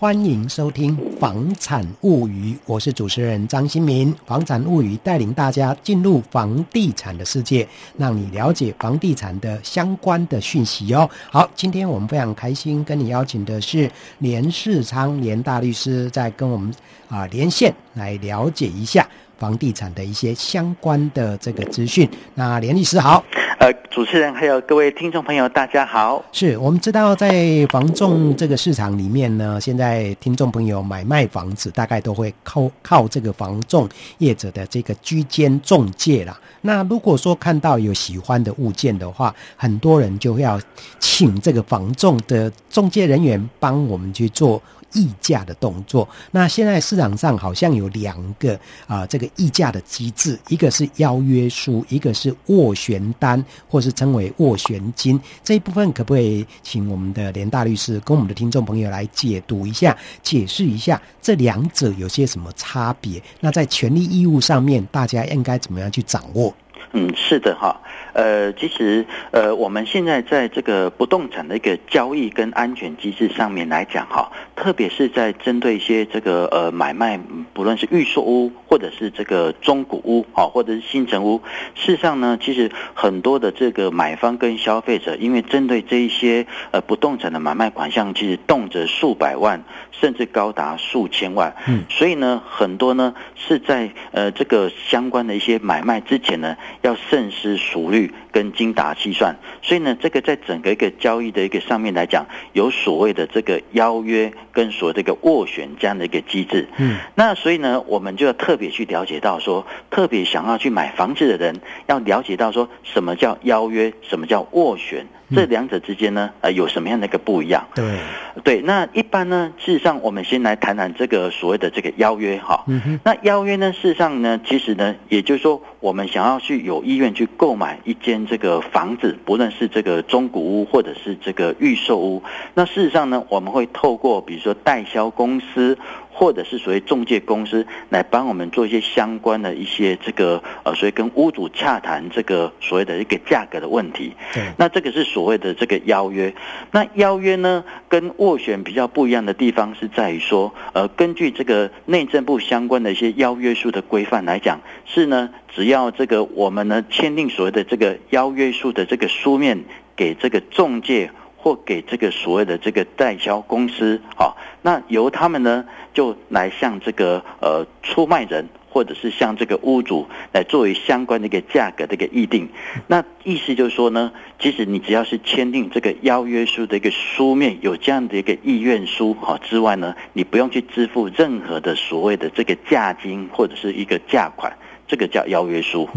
欢迎收听《房产物语》，我是主持人张新民。《房产物语》带领大家进入房地产的世界，让你了解房地产的相关的讯息哦。好，今天我们非常开心跟你邀请的是连世昌连大律师，在跟我们啊连线来了解一下房地产的一些相关的这个资讯。那连律师好。呃，主持人还有各位听众朋友，大家好。是我们知道，在房仲这个市场里面呢，现在听众朋友买卖房子，大概都会靠靠这个房仲业者的这个居间中介啦。那如果说看到有喜欢的物件的话，很多人就要请这个房仲的中介人员帮我们去做。议价的动作，那现在市场上好像有两个啊、呃，这个议价的机制，一个是邀约书，一个是斡旋单，或是称为斡旋金。这一部分可不可以请我们的连大律师跟我们的听众朋友来解读一下，解释一下这两者有些什么差别？那在权利义务上面，大家应该怎么样去掌握？嗯，是的哈，呃，其实呃，我们现在在这个不动产的一个交易跟安全机制上面来讲哈，特别是在针对一些这个呃买卖，不论是预售屋或者是这个中古屋啊，或者是新城屋，事实上呢，其实很多的这个买方跟消费者，因为针对这一些呃不动产的买卖款项，其实动辄数百万，甚至高达数千万，嗯，所以呢，很多呢是在呃这个相关的一些买卖之前呢。要慎思熟虑跟精打细算，所以呢，这个在整个一个交易的一个上面来讲，有所谓的这个邀约跟所谓这个斡旋这样的一个机制。嗯，那所以呢，我们就要特别去了解到说，特别想要去买房子的人，要了解到说什么叫邀约，什么叫斡旋。这两者之间呢，呃，有什么样的一个不一样？对，对，那一般呢，事实上，我们先来谈谈这个所谓的这个邀约哈。嗯哼。那邀约呢，事实上呢，其实呢，也就是说，我们想要去有意愿去购买一间这个房子，不论是这个中古屋或者是这个预售屋，那事实上呢，我们会透过比如说代销公司。或者是所谓中介公司来帮我们做一些相关的一些这个呃，所以跟屋主洽谈这个所谓的一个价格的问题。对，那这个是所谓的这个邀约。那邀约呢，跟斡旋比较不一样的地方是在于说，呃，根据这个内政部相关的一些邀约书的规范来讲，是呢，只要这个我们呢签订所谓的这个邀约书的这个书面给这个中介。或给这个所谓的这个代销公司，好，那由他们呢就来向这个呃出卖人，或者是向这个屋主来作为相关的一个价格的一个议定。那意思就是说呢，其实你只要是签订这个邀约书的一个书面，有这样的一个意愿书好之外呢，你不用去支付任何的所谓的这个价金或者是一个价款。这个叫邀约书。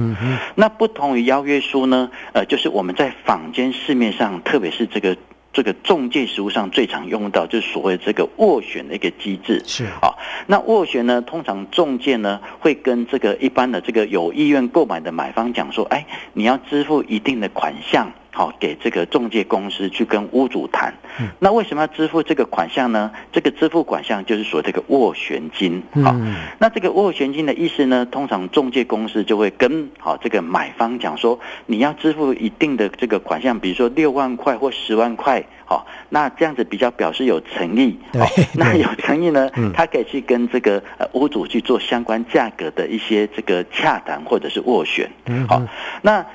那不同于邀约书呢，呃，就是我们在坊间市面上，特别是这个。这个中介实务上最常用到就是所谓这个斡旋的一个机制，是啊。那斡旋呢，通常中介呢会跟这个一般的这个有意愿购买的买方讲说，哎，你要支付一定的款项。好，给这个中介公司去跟屋主谈。嗯，那为什么要支付这个款项呢？这个支付款项就是说这个斡旋金。好，那这个斡旋金的意思呢，通常中介公司就会跟好这个买方讲说，你要支付一定的这个款项，比如说六万块或十万块。好，那这样子比较表示有诚意。好，那有诚意呢，他可以去跟这个呃屋主去做相关价格的一些这个洽谈或者是斡旋。好，那。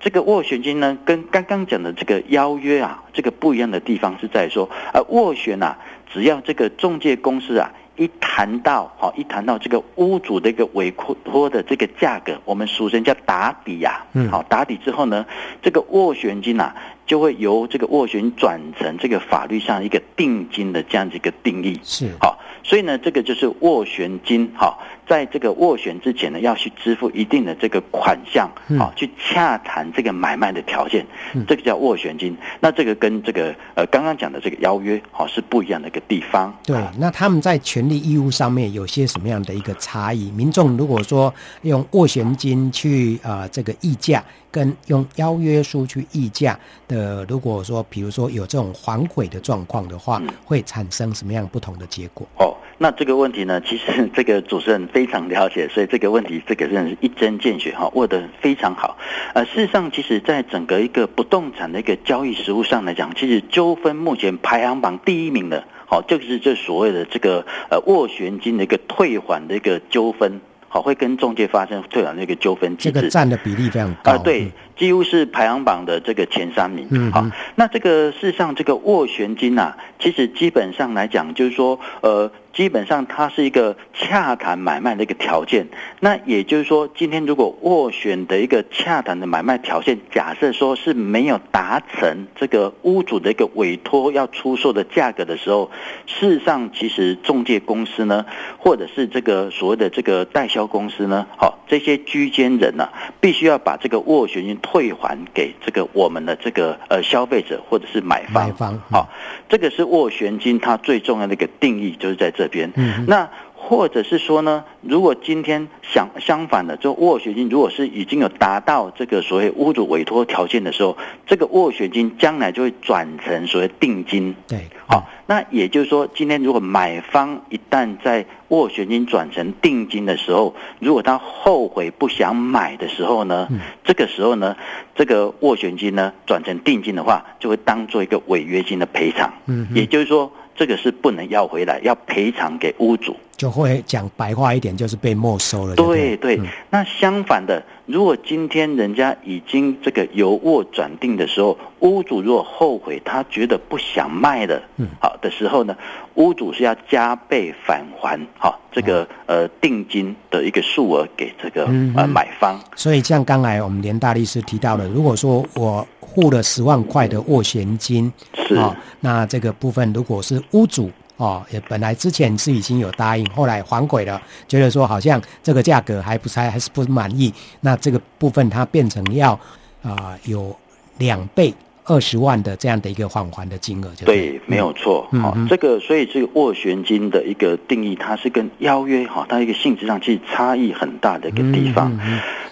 这个斡旋金呢，跟刚刚讲的这个邀约啊，这个不一样的地方是在说，呃，斡旋啊，只要这个中介公司啊，一谈到好，一谈到这个屋主的一个委托的这个价格，我们俗称叫打底呀，嗯，好，打底之后呢，这个斡旋金啊。就会由这个斡旋转成这个法律上一个定金的这样子一个定义，是好，所以呢，这个就是斡旋金，哈，在这个斡旋之前呢，要去支付一定的这个款项，好，去洽谈这个买卖的条件，这个叫斡旋金。那这个跟这个呃刚刚讲的这个邀约，好，是不一样的一个地方。对，那他们在权利义务上面有些什么样的一个差异？民众如果说用斡旋金去啊、呃、这个议价，跟用邀约书去议价的。呃，如果说比如说有这种反悔的状况的话，会产生什么样不同的结果？哦，那这个问题呢，其实 这个主持人非常了解，所以这个问题这个真的是一针见血哈，问得非常好。呃，事实上，其实在整个一个不动产的一个交易实务上来讲，其实纠纷目前排行榜第一名的，好，就是这所谓的这个呃斡旋金的一个退还的一个纠纷。好，会跟中介发生退还那个纠纷机制，这个占的比例非常高。啊、呃，对，几乎是排行榜的这个前三名。嗯，好，那这个事实上，这个斡旋金呐、啊，其实基本上来讲，就是说，呃。基本上它是一个洽谈买卖的一个条件，那也就是说，今天如果斡旋的一个洽谈的买卖条件，假设说是没有达成这个屋主的一个委托要出售的价格的时候，事实上其实中介公司呢，或者是这个所谓的这个代销公司呢，好，这些居间人呢、啊，必须要把这个斡旋金退还给这个我们的这个呃消费者或者是买方，买方，好，这个是斡旋金它最重要的一个定义，就是在这。边，嗯那或者是说呢，如果今天相相反的，就斡旋金如果是已经有达到这个所谓屋主委托条件的时候，这个斡旋金将来就会转成所谓定金。对，好，那也就是说，今天如果买方一旦在斡旋金转成定金的时候，如果他后悔不想买的时候呢，这个时候呢，这个斡旋金呢转成定金的话，就会当做一个违约金的赔偿。嗯，也就是说。这个是不能要回来，要赔偿给屋主，就会讲白话一点，就是被没收了。对对，嗯、那相反的，如果今天人家已经这个由斡转定的时候，屋主如果后悔，他觉得不想卖了，嗯，好的时候呢，屋主是要加倍返还，好这个呃定金的一个数额给这个呃买方。所以像刚才我们连大律师提到的，如果说我。付了十万块的斡旋金，是啊、哦，那这个部分如果是屋主哦，也本来之前是已经有答应，后来反悔了，觉得说好像这个价格还不还还是不满意，那这个部分它变成要啊、呃、有两倍。二十万的这样的一个返还的金额，就对，对，没有错。好、嗯，这个所以这个斡旋金的一个定义，它是跟邀约哈，它一个性质上其实差异很大的一个地方。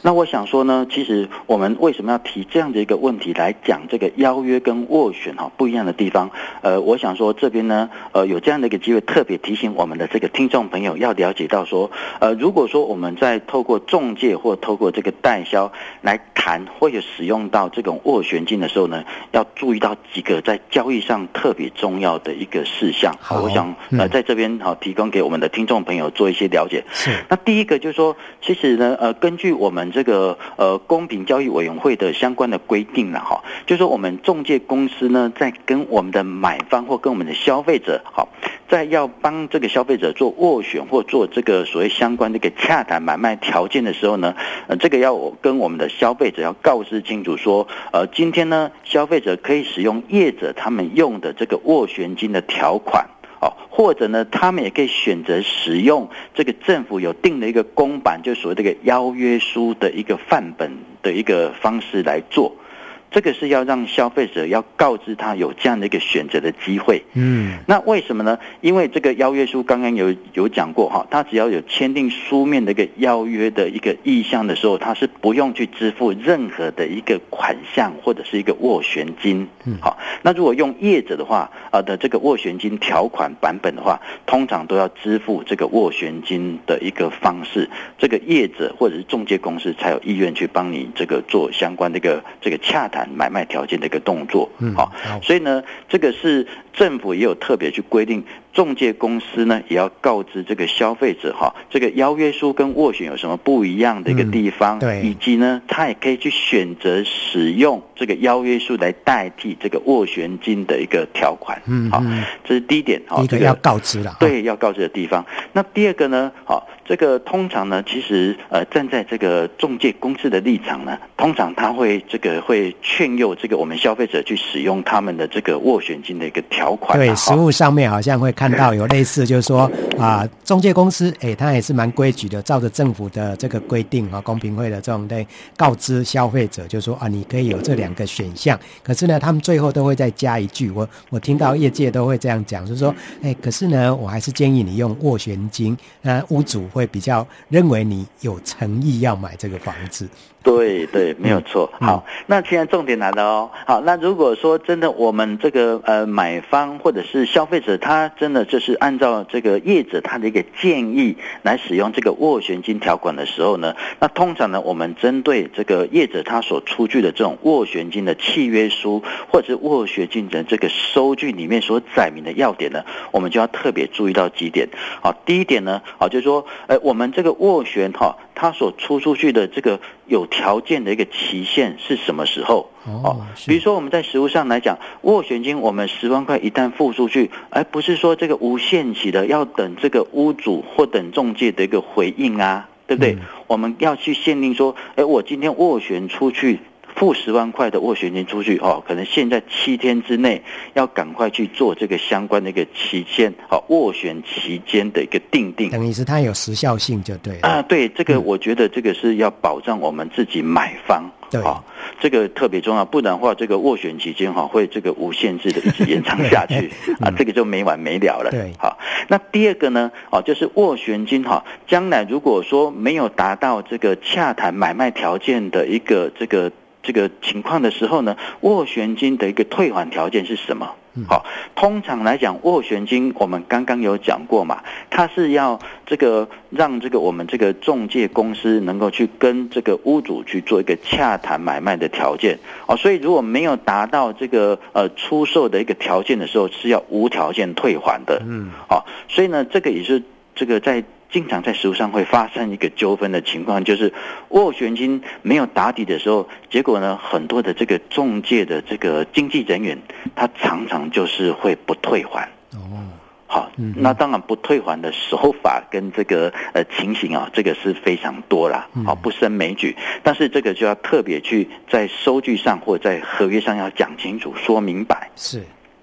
那我想说呢，其实我们为什么要提这样的一个问题来讲这个邀约跟斡旋哈不一样的地方？呃，我想说这边呢，呃，有这样的一个机会，特别提醒我们的这个听众朋友要了解到说，呃，如果说我们在透过中介或透过这个代销来谈或者使用到这种斡旋金的时候呢，要注意到几个在交易上特别重要的一个事项，好，我想呃在这边好提供给我们的听众朋友做一些了解。是，那第一个就是说，其实呢，呃，根据我们这个呃公平交易委员会的相关的规定了哈，就是说我们中介公司呢，在跟我们的买方或跟我们的消费者好，在要帮这个消费者做斡旋或做这个所谓相关的一个洽谈买卖条件的时候呢，呃，这个要跟我们的消费者要告知清楚说，呃，今天呢，消费业者可以使用业者他们用的这个斡旋金的条款，哦，或者呢，他们也可以选择使用这个政府有定的一个公版，就所谓这个邀约书的一个范本的一个方式来做。这个是要让消费者要告知他有这样的一个选择的机会。嗯，那为什么呢？因为这个邀约书刚刚有有讲过哈，他只要有签订书面的一个邀约的一个意向的时候，他是不用去支付任何的一个款项或者是一个斡旋金。嗯，好，那如果用业者的话啊的这个斡旋金条款版本的话，通常都要支付这个斡旋金的一个方式，这个业者或者是中介公司才有意愿去帮你这个做相关的一个这个洽谈。买卖条件的一个动作，嗯，好，所以呢，这个是政府也有特别去规定，仲介公司呢也要告知这个消费者哈，这个邀约书跟斡旋有什么不一样的一个地方，对，以及呢，他也可以去选择使用这个邀约书来代替这个斡旋金的一个条款，嗯，好，这是第一点，好，这个要告知了，对，要告知的地方。那第二个呢，好。这个通常呢，其实呃，站在这个中介公司的立场呢，通常他会这个会劝诱这个我们消费者去使用他们的这个斡旋金的一个条款。对，实物上面好像会看看到有类似，就是说啊、中，介公司哎，他也是蛮规矩的，照着政府的这个规定啊，公平会的这种对告知消费者，就是说啊，你可以有这两个选项。可是呢，他们最后都会再加一句，我我听到业界都会这样讲，就是说，哎，可是呢，我还是建议你用斡旋金，那屋主。会比较认为你有诚意要买这个房子。对对，没有错。嗯、好，那现在重点来了哦。好，那如果说真的我们这个呃买方或者是消费者，他真的就是按照这个业者他的一个建议来使用这个斡旋金条款的时候呢，那通常呢，我们针对这个业者他所出具的这种斡旋金的契约书或者是斡旋金的这个收据里面所载明的要点呢，我们就要特别注意到几点。好，第一点呢，好就是说，呃，我们这个斡旋哈，它所出出去的这个有条件的一个期限是什么时候？哦，比如说我们在实物上来讲，斡旋金我们十万块一旦付出去，而不是说这个无限期的要等这个屋主或等中介的一个回应啊，对不对？嗯、我们要去限定说，哎，我今天斡旋出去。付十万块的斡旋金出去哦，可能现在七天之内要赶快去做这个相关的一个期间，好斡旋期间的一个定定，等于是它有时效性就对了啊。对，这个我觉得这个是要保障我们自己买方，对啊，这个特别重要，不然的话这个斡旋期间哈会这个无限制的一直延长下去啊，这个就没完没了了。对，好，那第二个呢，哦，就是斡旋金哈，将来如果说没有达到这个洽谈买卖条件的一个这个。这个情况的时候呢，斡旋金的一个退还条件是什么？好，通常来讲，斡旋金我们刚刚有讲过嘛，它是要这个让这个我们这个中介公司能够去跟这个屋主去做一个洽谈买卖的条件哦，所以如果没有达到这个呃出售的一个条件的时候，是要无条件退还的。嗯，好，所以呢，这个也是这个在。经常在实务上会发生一个纠纷的情况，就是斡旋金没有打底的时候，结果呢，很多的这个中介的这个经纪人员，他常常就是会不退还。哦，好，那当然不退还的手法跟这个呃情形啊，这个是非常多啦，好，不胜枚举。但是这个就要特别去在收据上或者在合约上要讲清楚、说明白。是，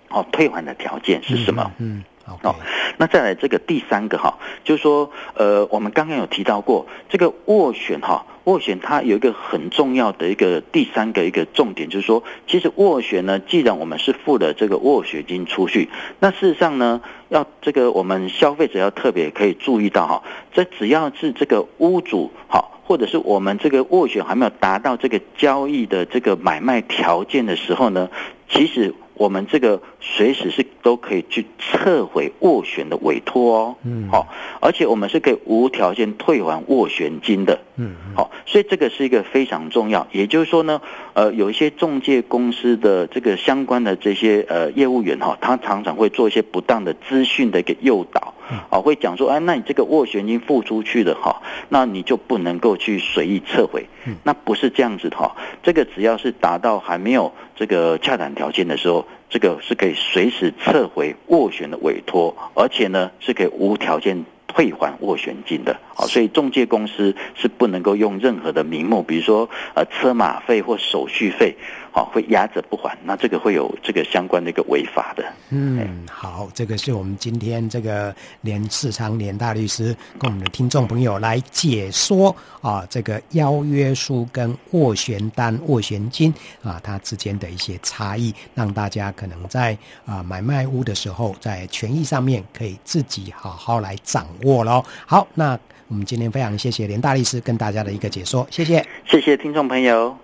哦，退还的条件是什么？嗯。嗯好那再来这个第三个哈，就是说，呃，我们刚刚有提到过这个斡旋哈，斡旋它有一个很重要的一个第三个一个重点，就是说，其实斡旋呢，既然我们是付了这个斡旋金出去，那事实上呢，要这个我们消费者要特别可以注意到哈，这只要是这个屋主哈，或者是我们这个斡旋还没有达到这个交易的这个买卖条件的时候呢，其实。我们这个随时是都可以去撤回斡旋的委托哦，嗯，好，而且我们是可以无条件退还斡旋金的，嗯，好，所以这个是一个非常重要。也就是说呢，呃，有一些中介公司的这个相关的这些呃业务员哈，他常常会做一些不当的资讯的一个诱导，啊，会讲说，哎，那你这个斡旋金付出去了哈，那你就不能够去随意撤回，嗯那不是这样子的哈，这个只要是达到还没有。这个洽谈条件的时候，这个是可以随时撤回斡旋的委托，而且呢是可以无条件退还斡旋金的。好，所以中介公司是不能够用任何的名目，比如说呃车马费或手续费。好，会压着不还，那这个会有这个相关的一个违法的。嗯，好，这个是我们今天这个连世昌连大律师跟我们的听众朋友来解说啊，这个邀约书跟斡旋单、斡旋金啊，它之间的一些差异，让大家可能在啊买卖屋的时候，在权益上面可以自己好好来掌握喽。好，那我们今天非常谢谢连大律师跟大家的一个解说，谢谢，谢谢听众朋友。